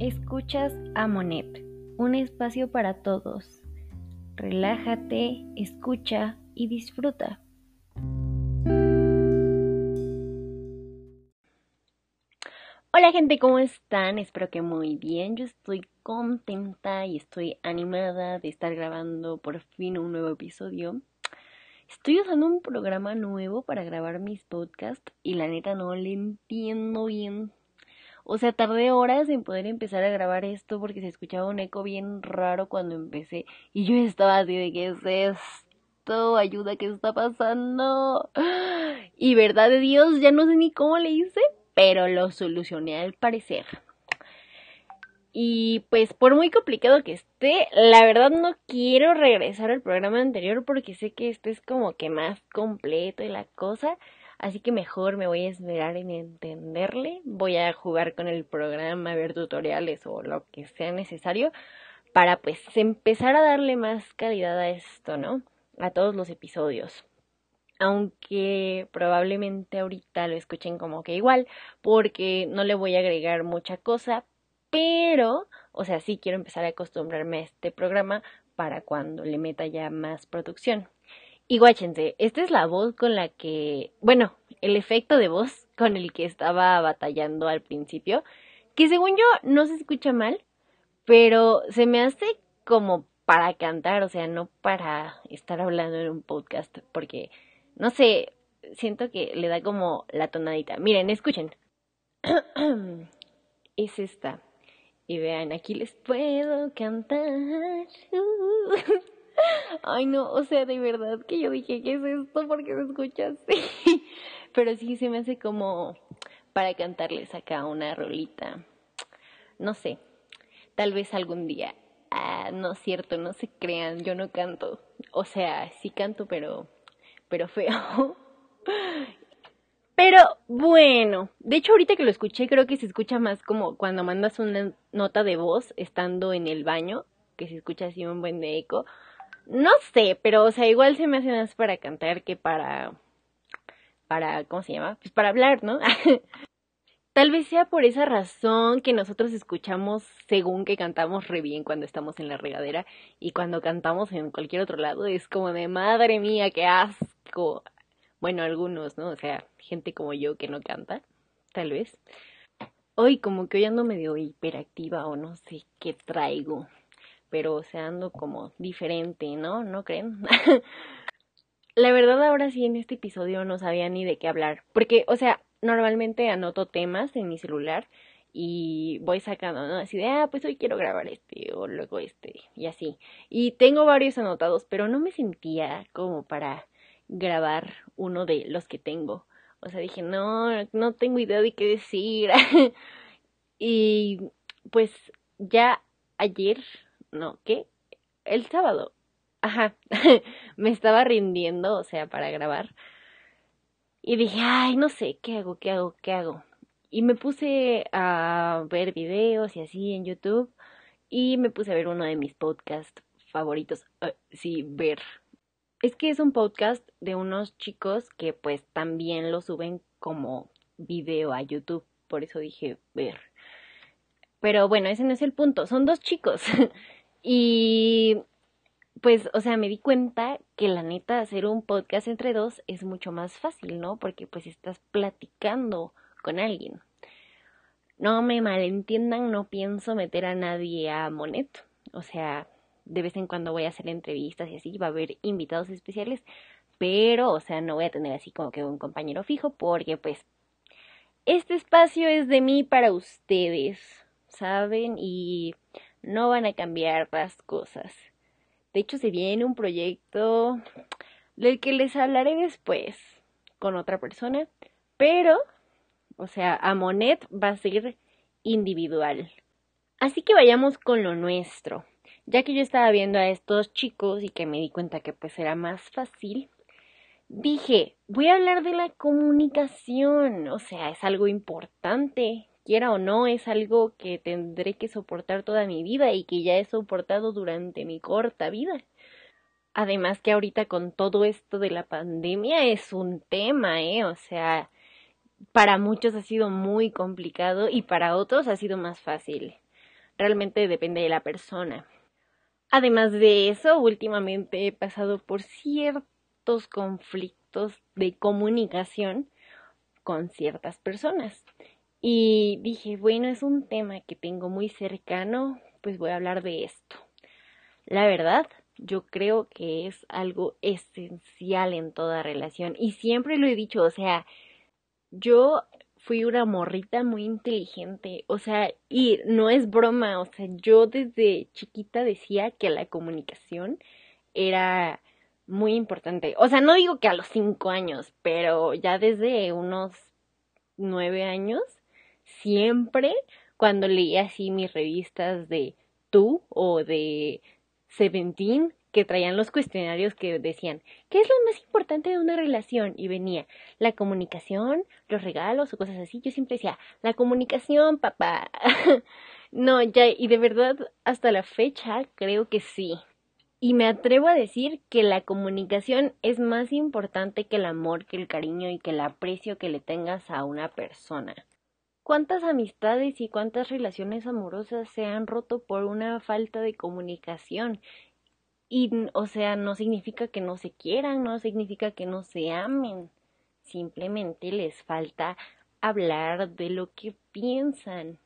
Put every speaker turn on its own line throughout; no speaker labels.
Escuchas a Monet, un espacio para todos. Relájate, escucha y disfruta. Hola gente, ¿cómo están? Espero que muy bien. Yo estoy contenta y estoy animada de estar grabando por fin un nuevo episodio. Estoy usando un programa nuevo para grabar mis podcasts y la neta no le entiendo bien o sea, tardé horas en poder empezar a grabar esto porque se escuchaba un eco bien raro cuando empecé. Y yo estaba así de, ¿qué es esto? Ayuda, ¿qué está pasando? Y verdad de Dios, ya no sé ni cómo le hice, pero lo solucioné al parecer. Y pues por muy complicado que esté, la verdad no quiero regresar al programa anterior porque sé que este es como que más completo y la cosa. Así que mejor me voy a esmerar en entenderle. Voy a jugar con el programa, ver tutoriales o lo que sea necesario para pues empezar a darle más calidad a esto, ¿no? A todos los episodios. Aunque probablemente ahorita lo escuchen como que igual, porque no le voy a agregar mucha cosa, pero, o sea, sí quiero empezar a acostumbrarme a este programa para cuando le meta ya más producción. Y guáchense, esta es la voz con la que, bueno, el efecto de voz con el que estaba batallando al principio, que según yo no se escucha mal, pero se me hace como para cantar, o sea, no para estar hablando en un podcast, porque, no sé, siento que le da como la tonadita. Miren, escuchen. es esta. Y vean, aquí les puedo cantar. Ay, no, o sea, de verdad que yo dije, ¿qué es esto? porque me escuchas? Pero sí se me hace como para cantarles acá una rolita. No sé, tal vez algún día. Ah, no es cierto, no se crean, yo no canto. O sea, sí canto, pero, pero feo. Pero bueno, de hecho ahorita que lo escuché creo que se escucha más como cuando mandas una nota de voz estando en el baño, que se escucha así un buen eco. No sé, pero o sea, igual se me hace más para cantar que para para ¿cómo se llama? Pues para hablar, ¿no? Tal vez sea por esa razón que nosotros escuchamos según que cantamos re bien cuando estamos en la regadera y cuando cantamos en cualquier otro lado es como de madre mía, qué asco. Bueno, algunos, ¿no? O sea, gente como yo que no canta, tal vez. Hoy como que hoy ando medio hiperactiva o no sé qué traigo pero o sea, ando como diferente, ¿no? ¿No creen? La verdad ahora sí en este episodio no sabía ni de qué hablar, porque o sea, normalmente anoto temas en mi celular y voy sacando, ¿no? Así de, ah, pues hoy quiero grabar este o luego este y así. Y tengo varios anotados, pero no me sentía como para grabar uno de los que tengo. O sea, dije, no, no tengo idea de qué decir. y pues ya ayer no, ¿qué? El sábado. Ajá, me estaba rindiendo, o sea, para grabar. Y dije, ay, no sé, ¿qué hago? ¿Qué hago? ¿Qué hago? Y me puse a ver videos y así en YouTube. Y me puse a ver uno de mis podcasts favoritos. Uh, sí, ver. Es que es un podcast de unos chicos que pues también lo suben como video a YouTube. Por eso dije ver. Pero bueno, ese no es el punto. Son dos chicos. Y pues, o sea, me di cuenta que la neta hacer un podcast entre dos es mucho más fácil, ¿no? Porque pues estás platicando con alguien. No me malentiendan, no pienso meter a nadie a Monet. O sea, de vez en cuando voy a hacer entrevistas y así, va a haber invitados especiales, pero, o sea, no voy a tener así como que un compañero fijo, porque pues este espacio es de mí para ustedes, ¿saben? Y no van a cambiar las cosas. De hecho, se viene un proyecto del que les hablaré después con otra persona, pero, o sea, a Monet va a ser individual. Así que vayamos con lo nuestro. Ya que yo estaba viendo a estos chicos y que me di cuenta que pues era más fácil, dije, voy a hablar de la comunicación, o sea, es algo importante quiera o no, es algo que tendré que soportar toda mi vida y que ya he soportado durante mi corta vida. Además que ahorita con todo esto de la pandemia es un tema, ¿eh? O sea, para muchos ha sido muy complicado y para otros ha sido más fácil. realmente depende de la persona. Además de eso, últimamente he pasado por ciertos conflictos de comunicación con ciertas personas. Y dije, bueno, es un tema que tengo muy cercano, pues voy a hablar de esto. La verdad, yo creo que es algo esencial en toda relación. Y siempre lo he dicho, o sea, yo fui una morrita muy inteligente, o sea, y no es broma, o sea, yo desde chiquita decía que la comunicación era muy importante. O sea, no digo que a los cinco años, pero ya desde unos nueve años, siempre cuando leía así mis revistas de tú o de Seventeen, que traían los cuestionarios que decían, ¿qué es lo más importante de una relación? Y venía la comunicación, los regalos o cosas así. Yo siempre decía, la comunicación, papá. no, ya, y de verdad, hasta la fecha creo que sí. Y me atrevo a decir que la comunicación es más importante que el amor, que el cariño y que el aprecio que le tengas a una persona. ¿Cuántas amistades y cuántas relaciones amorosas se han roto por una falta de comunicación? Y, o sea, no significa que no se quieran, no significa que no se amen. Simplemente les falta hablar de lo que piensan.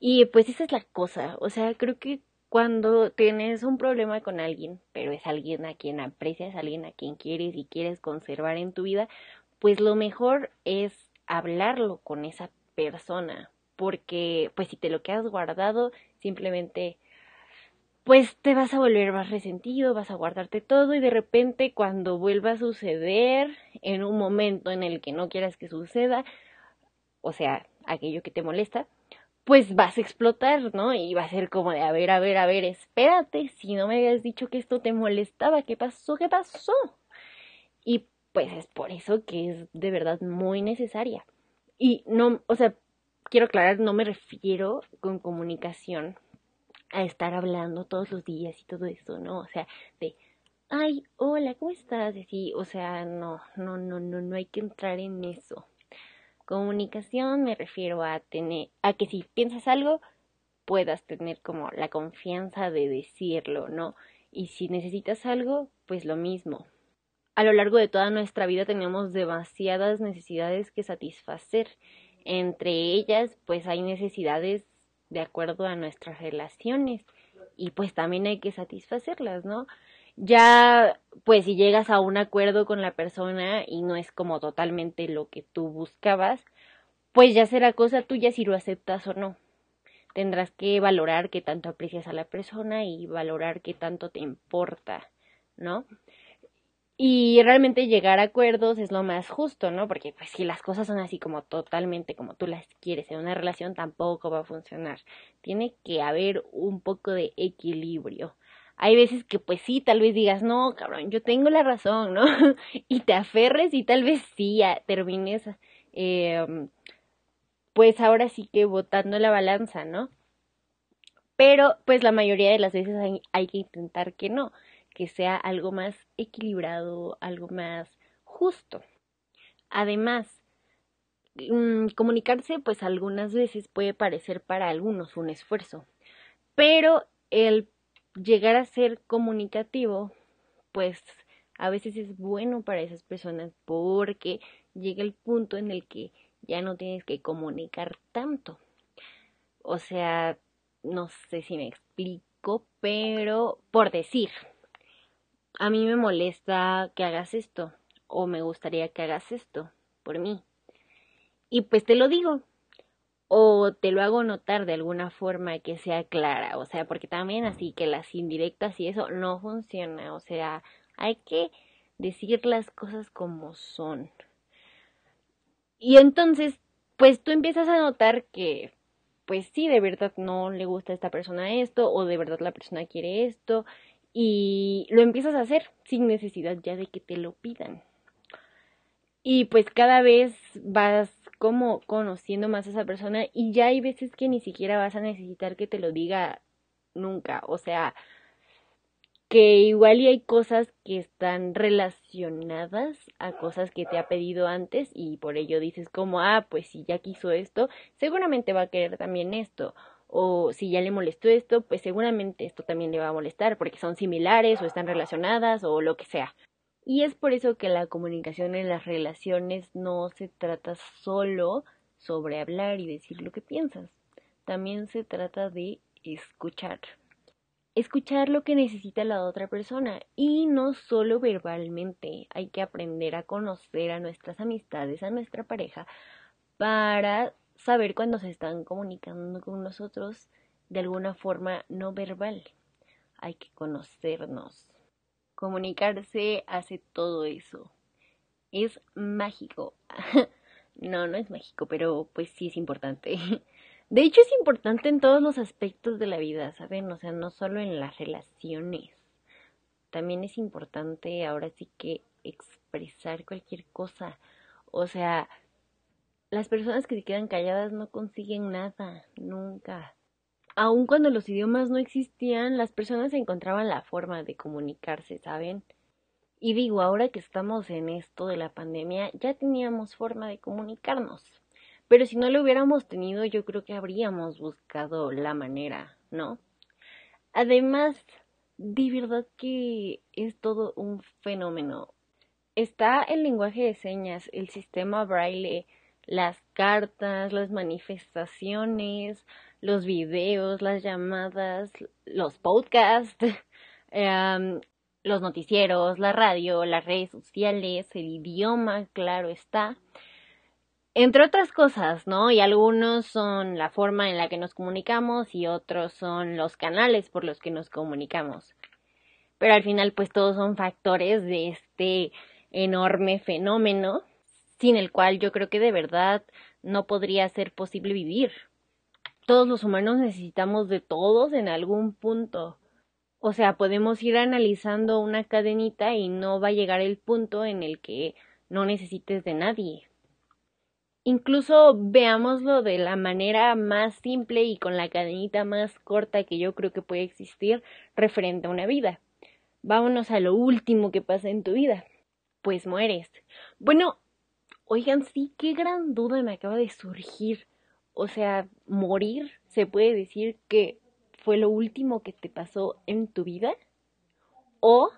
Y pues esa es la cosa. O sea, creo que cuando tienes un problema con alguien, pero es alguien a quien aprecias, alguien a quien quieres y quieres conservar en tu vida, pues lo mejor es hablarlo con esa persona. Porque, pues si te lo quedas guardado, simplemente pues te vas a volver más resentido, vas a guardarte todo y de repente cuando vuelva a suceder en un momento en el que no quieras que suceda, o sea, aquello que te molesta, pues vas a explotar, ¿no? Y va a ser como de, a ver, a ver, a ver, espérate, si no me habías dicho que esto te molestaba, ¿qué pasó? ¿Qué pasó? Y pues es por eso que es de verdad muy necesaria. Y no, o sea, quiero aclarar, no me refiero con comunicación a estar hablando todos los días y todo eso, ¿no? O sea, de, ay, hola, ¿cómo estás? Así, o sea, no, no, no, no, no hay que entrar en eso. Comunicación me refiero a tener, a que si piensas algo, puedas tener como la confianza de decirlo, ¿no? Y si necesitas algo, pues lo mismo. A lo largo de toda nuestra vida tenemos demasiadas necesidades que satisfacer. Entre ellas, pues hay necesidades de acuerdo a nuestras relaciones y pues también hay que satisfacerlas, ¿no? Ya, pues si llegas a un acuerdo con la persona y no es como totalmente lo que tú buscabas, pues ya será cosa tuya si lo aceptas o no. Tendrás que valorar qué tanto aprecias a la persona y valorar qué tanto te importa, ¿no? Y realmente llegar a acuerdos es lo más justo, ¿no? Porque pues si las cosas son así como totalmente como tú las quieres en una relación tampoco va a funcionar. Tiene que haber un poco de equilibrio. Hay veces que pues sí, tal vez digas, no, cabrón, yo tengo la razón, ¿no? y te aferres y tal vez sí termines, eh, pues ahora sí que votando la balanza, ¿no? Pero pues la mayoría de las veces hay que intentar que no que sea algo más equilibrado, algo más justo. Además, mm, comunicarse pues algunas veces puede parecer para algunos un esfuerzo, pero el llegar a ser comunicativo pues a veces es bueno para esas personas porque llega el punto en el que ya no tienes que comunicar tanto. O sea, no sé si me explico, pero por decir, a mí me molesta que hagas esto o me gustaría que hagas esto por mí. Y pues te lo digo o te lo hago notar de alguna forma que sea clara, o sea, porque también así que las indirectas y eso no funciona, o sea, hay que decir las cosas como son. Y entonces, pues tú empiezas a notar que, pues sí, de verdad no le gusta a esta persona esto, o de verdad la persona quiere esto, y lo empiezas a hacer sin necesidad ya de que te lo pidan. Y pues cada vez vas como conociendo más a esa persona y ya hay veces que ni siquiera vas a necesitar que te lo diga nunca. O sea, que igual y hay cosas que están relacionadas a cosas que te ha pedido antes y por ello dices como, ah, pues si ya quiso esto, seguramente va a querer también esto o si ya le molestó esto, pues seguramente esto también le va a molestar porque son similares o están relacionadas o lo que sea. Y es por eso que la comunicación en las relaciones no se trata solo sobre hablar y decir lo que piensas. También se trata de escuchar. Escuchar lo que necesita la otra persona y no solo verbalmente. Hay que aprender a conocer a nuestras amistades, a nuestra pareja, para saber cuando se están comunicando con nosotros de alguna forma no verbal. Hay que conocernos. Comunicarse hace todo eso. Es mágico. no, no es mágico, pero pues sí es importante. De hecho es importante en todos los aspectos de la vida, ¿saben? O sea, no solo en las relaciones. También es importante ahora sí que expresar cualquier cosa. O sea, las personas que se quedan calladas no consiguen nada, nunca. Aun cuando los idiomas no existían, las personas encontraban la forma de comunicarse, ¿saben? Y digo, ahora que estamos en esto de la pandemia, ya teníamos forma de comunicarnos. Pero si no lo hubiéramos tenido, yo creo que habríamos buscado la manera, ¿no? Además, de verdad que es todo un fenómeno. Está el lenguaje de señas, el sistema braille, las cartas, las manifestaciones, los videos, las llamadas, los podcasts, em, los noticieros, la radio, las redes sociales, el idioma, claro está. Entre otras cosas, ¿no? Y algunos son la forma en la que nos comunicamos y otros son los canales por los que nos comunicamos. Pero al final, pues todos son factores de este enorme fenómeno sin el cual yo creo que de verdad no podría ser posible vivir. Todos los humanos necesitamos de todos en algún punto. O sea, podemos ir analizando una cadenita y no va a llegar el punto en el que no necesites de nadie. Incluso veámoslo de la manera más simple y con la cadenita más corta que yo creo que puede existir referente a una vida. Vámonos a lo último que pasa en tu vida. Pues mueres. Bueno, Oigan, sí, qué gran duda me acaba de surgir. O sea, morir, ¿se puede decir que fue lo último que te pasó en tu vida? ¿O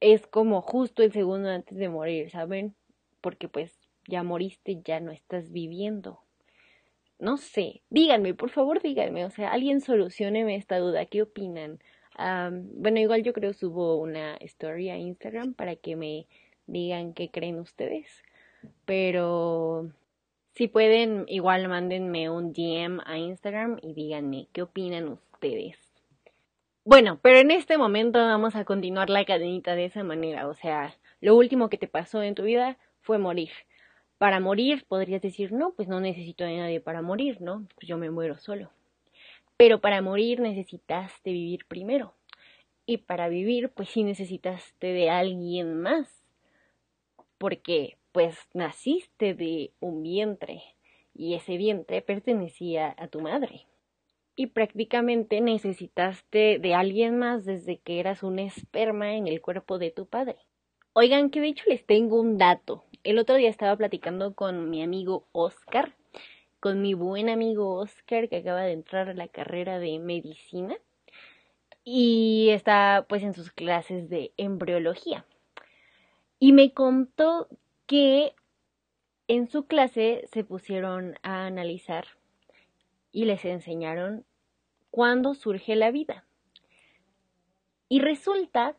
es como justo el segundo antes de morir, ¿saben? Porque pues ya moriste, ya no estás viviendo. No sé, díganme, por favor díganme, o sea, alguien solucioneme esta duda, ¿qué opinan? bueno, igual yo creo subo una story a Instagram para que me digan qué creen ustedes. Pero si pueden, igual mándenme un DM a Instagram y díganme qué opinan ustedes. Bueno, pero en este momento vamos a continuar la cadenita de esa manera. O sea, lo último que te pasó en tu vida fue morir. Para morir podrías decir, no, pues no necesito de nadie para morir, ¿no? Pues yo me muero solo. Pero para morir necesitaste vivir primero. Y para vivir, pues sí necesitaste de alguien más. Porque pues naciste de un vientre y ese vientre pertenecía a tu madre. Y prácticamente necesitaste de alguien más desde que eras un esperma en el cuerpo de tu padre. Oigan, que de hecho les tengo un dato. El otro día estaba platicando con mi amigo Oscar, con mi buen amigo Oscar que acaba de entrar a la carrera de medicina y está pues en sus clases de embriología. Y me contó que en su clase se pusieron a analizar y les enseñaron cuándo surge la vida. Y resulta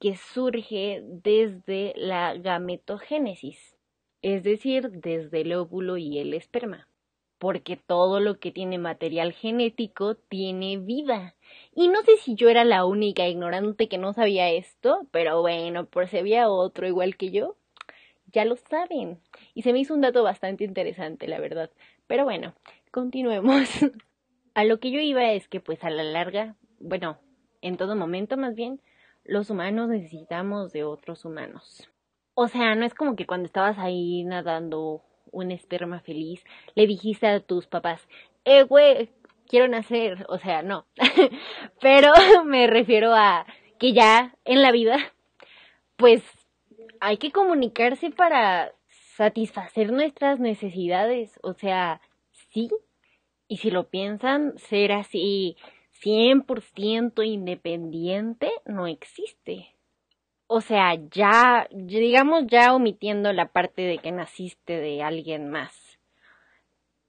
que surge desde la gametogénesis, es decir, desde el óvulo y el esperma, porque todo lo que tiene material genético tiene vida. Y no sé si yo era la única ignorante que no sabía esto, pero bueno, por si había otro igual que yo, ya lo saben. Y se me hizo un dato bastante interesante, la verdad. Pero bueno, continuemos. a lo que yo iba es que pues a la larga, bueno, en todo momento más bien, los humanos necesitamos de otros humanos. O sea, no es como que cuando estabas ahí nadando un esperma feliz, le dijiste a tus papás, eh, güey, quiero nacer. O sea, no. Pero me refiero a que ya en la vida, pues hay que comunicarse para satisfacer nuestras necesidades. O sea, sí, Y si lo piensan, ser así 100% independiente no existe. O sea, ya, digamos ya omitiendo la parte de que naciste de alguien más.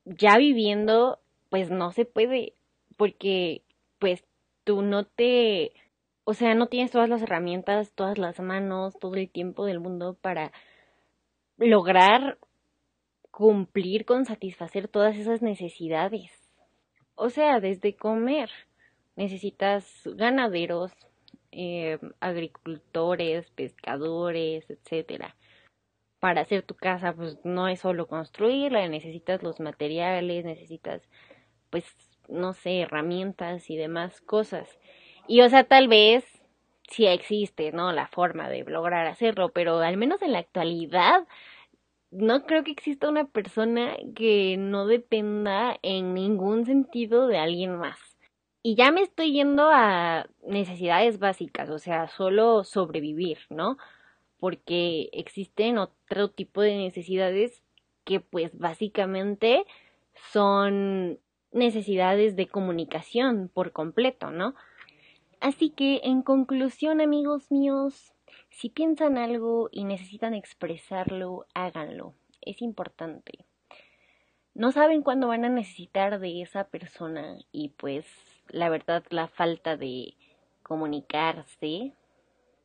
Ya viviendo, pues no se puede, porque pues tú no te, o sea, no tienes todas las herramientas, todas las manos, todo el tiempo del mundo para lograr cumplir con satisfacer todas esas necesidades. O sea, desde comer, necesitas ganaderos, eh, agricultores, pescadores, etcétera. Para hacer tu casa, pues no es solo construirla, necesitas los materiales, necesitas, pues, no sé, herramientas y demás cosas. Y o sea, tal vez sí existe, ¿no? La forma de lograr hacerlo, pero al menos en la actualidad, no creo que exista una persona que no dependa en ningún sentido de alguien más. Y ya me estoy yendo a necesidades básicas, o sea, solo sobrevivir, ¿no? Porque existen otro tipo de necesidades que pues básicamente son necesidades de comunicación por completo, ¿no? Así que en conclusión, amigos míos, si piensan algo y necesitan expresarlo, háganlo. Es importante. No saben cuándo van a necesitar de esa persona y pues la verdad la falta de comunicarse,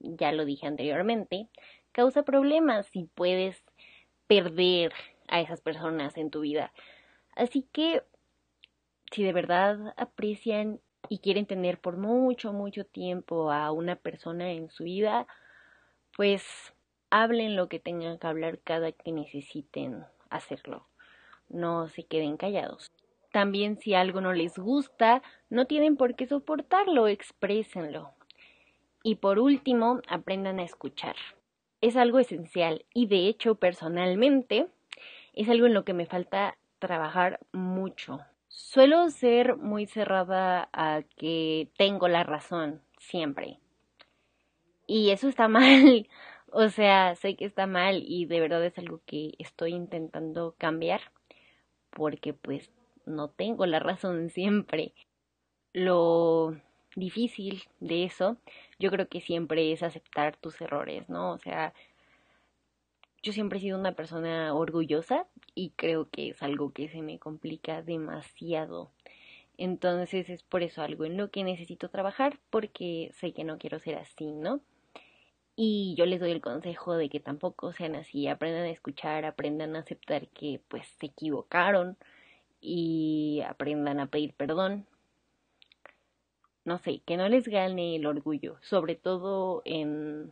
ya lo dije anteriormente, causa problemas y puedes perder a esas personas en tu vida. Así que si de verdad aprecian y quieren tener por mucho, mucho tiempo a una persona en su vida, pues hablen lo que tengan que hablar cada que necesiten hacerlo. No se queden callados. También si algo no les gusta, no tienen por qué soportarlo, exprésenlo. Y por último, aprendan a escuchar. Es algo esencial y de hecho personalmente es algo en lo que me falta trabajar mucho. Suelo ser muy cerrada a que tengo la razón siempre. Y eso está mal. O sea, sé que está mal y de verdad es algo que estoy intentando cambiar porque pues no tengo la razón siempre. Lo difícil de eso, yo creo que siempre es aceptar tus errores, ¿no? O sea, yo siempre he sido una persona orgullosa y creo que es algo que se me complica demasiado. Entonces es por eso algo en lo que necesito trabajar porque sé que no quiero ser así, ¿no? Y yo les doy el consejo de que tampoco sean así, aprendan a escuchar, aprendan a aceptar que pues se equivocaron y aprendan a pedir perdón. No sé, que no les gane el orgullo, sobre todo en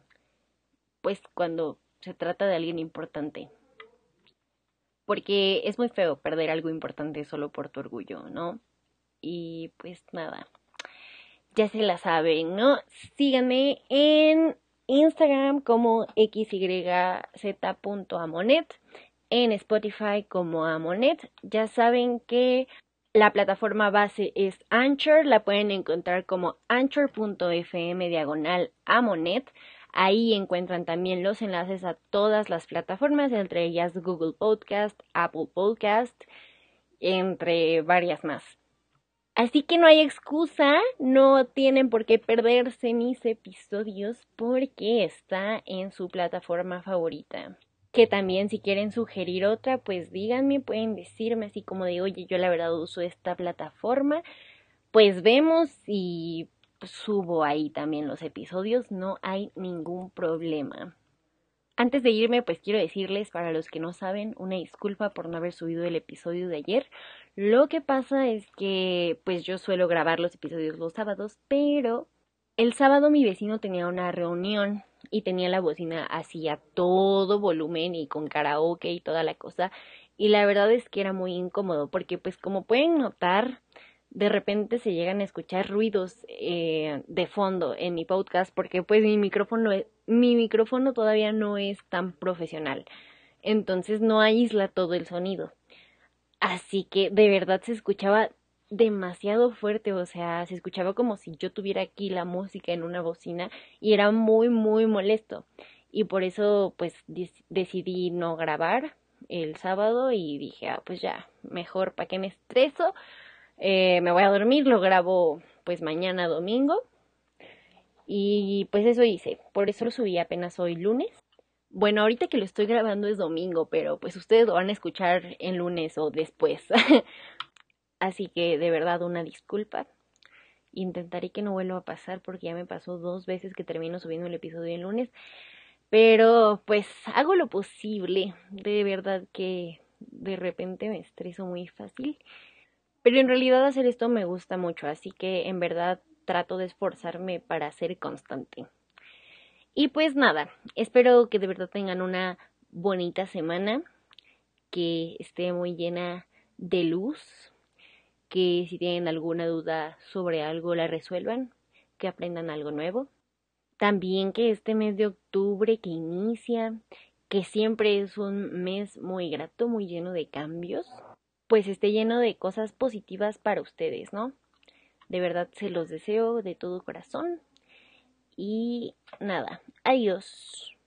pues cuando se trata de alguien importante. Porque es muy feo perder algo importante solo por tu orgullo, ¿no? Y pues nada, ya se la saben, ¿no? Síganme en Instagram como xyz.amonet, en Spotify como Amonet. Ya saben que la plataforma base es Anchor, la pueden encontrar como anchor.fm diagonal Amonet. Ahí encuentran también los enlaces a todas las plataformas, entre ellas Google Podcast, Apple Podcast, entre varias más. Así que no hay excusa, no tienen por qué perderse mis episodios porque está en su plataforma favorita. Que también si quieren sugerir otra, pues díganme, pueden decirme así como de, oye, yo la verdad uso esta plataforma. Pues vemos y subo ahí también los episodios, no hay ningún problema. Antes de irme, pues quiero decirles, para los que no saben, una disculpa por no haber subido el episodio de ayer. Lo que pasa es que, pues yo suelo grabar los episodios los sábados, pero el sábado mi vecino tenía una reunión y tenía la bocina así a todo volumen y con karaoke y toda la cosa. Y la verdad es que era muy incómodo porque, pues como pueden notar, de repente se llegan a escuchar ruidos eh, de fondo en mi podcast porque pues mi micrófono mi micrófono todavía no es tan profesional. Entonces no aísla todo el sonido. Así que de verdad se escuchaba demasiado fuerte o sea se escuchaba como si yo tuviera aquí la música en una bocina y era muy muy molesto. Y por eso pues decidí no grabar el sábado y dije ah pues ya mejor para qué me estreso Eh, me voy a dormir, lo grabo pues mañana domingo. Y pues eso hice, por eso lo subí apenas hoy lunes. Bueno, ahorita que lo estoy grabando es domingo, pero pues ustedes lo van a escuchar en lunes o después. Así que de verdad una disculpa. Intentaré que no vuelva a pasar porque ya me pasó dos veces que termino subiendo el episodio el lunes. Pero pues hago lo posible. De verdad que de repente me estreso muy fácil. Pero en realidad hacer esto me gusta mucho, así que en verdad trato de esforzarme para ser constante. Y pues nada, espero que de verdad tengan una bonita semana, que esté muy llena de luz, que si tienen alguna duda sobre algo la resuelvan, que aprendan algo nuevo. También que este mes de octubre que inicia, que siempre es un mes muy grato, muy lleno de cambios, pues esté lleno de cosas positivas para ustedes, ¿no? De verdad se los deseo de todo corazón. Y nada, adiós.